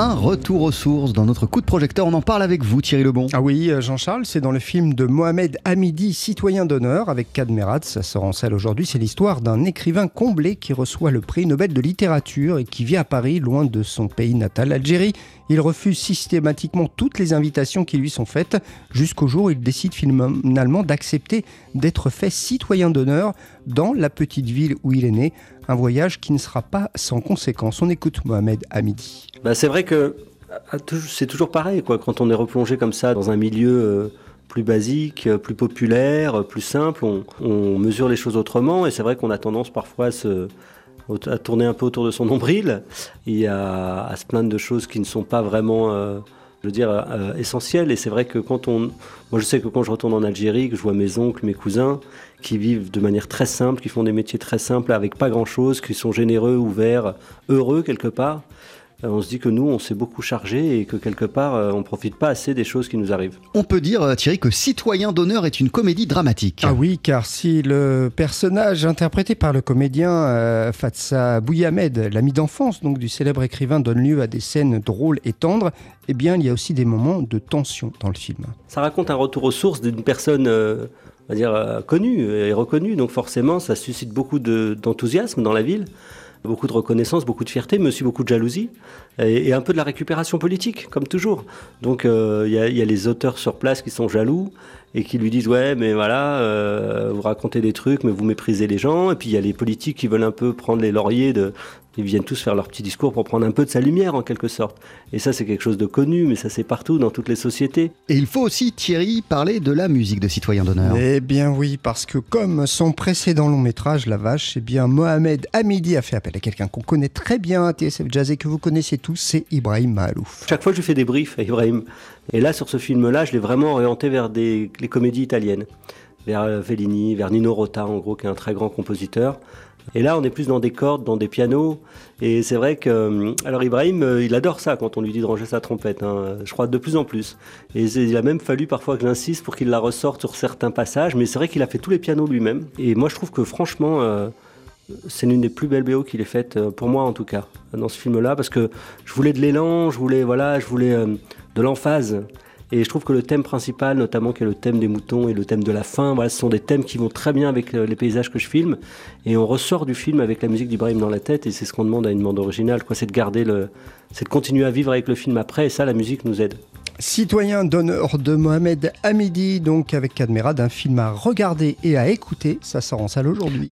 Un retour aux sources dans notre coup de projecteur. On en parle avec vous, Thierry Lebon. Ah oui, euh, Jean-Charles, c'est dans le film de Mohamed Hamidi, citoyen d'honneur, avec Kadmerat. Ça sort en salle aujourd'hui. C'est l'histoire d'un écrivain comblé qui reçoit le prix Nobel de littérature et qui vit à Paris, loin de son pays natal, l'Algérie. Il refuse systématiquement toutes les invitations qui lui sont faites, jusqu'au jour où il décide finalement d'accepter d'être fait citoyen d'honneur dans la petite ville où il est né. Un voyage qui ne sera pas sans conséquences. On écoute Mohamed Hamidi. Bah c'est vrai que c'est toujours pareil, quoi. Quand on est replongé comme ça dans un milieu euh, plus basique, euh, plus populaire, euh, plus simple, on, mesure les choses autrement. Et c'est vrai qu'on a tendance parfois à, à, tourner un peu autour de son nombril et à, à, se plaindre de choses qui ne sont pas vraiment, veux dire, essentielles. Et c'est vrai que quand on, moi je sais que quand je retourne en Algérie, que je vois mes oncles, mes cousins, qui vivent de manière très simple, qui font des métiers très simples, avec pas grand-chose, qui sont généreux, ouverts, heureux quelque part. Euh, on se dit que nous, on s'est beaucoup chargé et que quelque part, euh, on profite pas assez des choses qui nous arrivent. On peut dire, euh, Thierry, que Citoyen d'honneur est une comédie dramatique. Ah oui, car si le personnage interprété par le comédien Fatsa Bouyamed, l'ami d'enfance donc du célèbre écrivain, donne lieu à des scènes drôles et tendres, eh bien, il y a aussi des moments de tension dans le film. Ça raconte un retour aux sources d'une personne. on va dire connue et reconnue, donc forcément ça suscite beaucoup d'enthousiasme dans la ville beaucoup de reconnaissance, beaucoup de fierté, mais aussi beaucoup de jalousie et, un peu de la récupération politique, comme toujours. Donc euh, il y, a les auteurs sur place qui sont jaloux et qui lui disent ouais mais voilà euh, vous racontez des trucs mais vous méprisez les gens et puis il y a les politiques qui veulent un peu prendre les lauriers de ils viennent tous faire leur petit discours pour prendre un peu de sa lumière en quelque sorte. Et ça c'est quelque chose de connu, mais ça c'est partout dans toutes les sociétés. Et il faut aussi Thierry parler de la musique de Citoyen d'honneur. Eh bien oui, parce que comme son précédent long métrage La Vache, eh bien Mohamed Hamidi a fait appel à quelqu'un qu'on connaît très bien à TSF Jazz et que vous connaissez tous, c'est Ibrahim Mahalouf. Chaque fois je fais des briefs à Ibrahim. Et là sur ce film-là, je l'ai vraiment orienté vers des, les comédies italiennes vers euh, Fellini, vers Nino Rota, en gros, qui est un très grand compositeur. Et là, on est plus dans des cordes, dans des pianos. Et c'est vrai que. Euh, alors, Ibrahim, euh, il adore ça quand on lui dit de ranger sa trompette. Hein. je crois de plus en plus. Et il a même fallu parfois que j'insiste pour qu'il la ressorte sur certains passages. Mais c'est vrai qu'il a fait tous les pianos lui-même. Et moi, je trouve que franchement. c'est l'une des plus belles BO qu'il ait faites, pour moi en tout cas, dans ce film-là, parce que je voulais de l'élan, je voulais, voilà, je voulais de l'emphase. Et je trouve que le thème principal, notamment qui est le thème des moutons et le thème de la faim, ce sont des thèmes qui vont très bien avec les paysages que je filme. Et on ressort du film avec la musique d'Ibrahim dans la tête. Et c'est ce qu'on demande à une bande originale, quoi. C'est de garder le, c'est de continuer à vivre avec le film après. Et ça, la musique nous aide. Citoyen d'honneur de Mohamed Hamidi, donc avec Cadmera, d'un film à regarder et à écouter. Ça sort en salle aujourd'hui.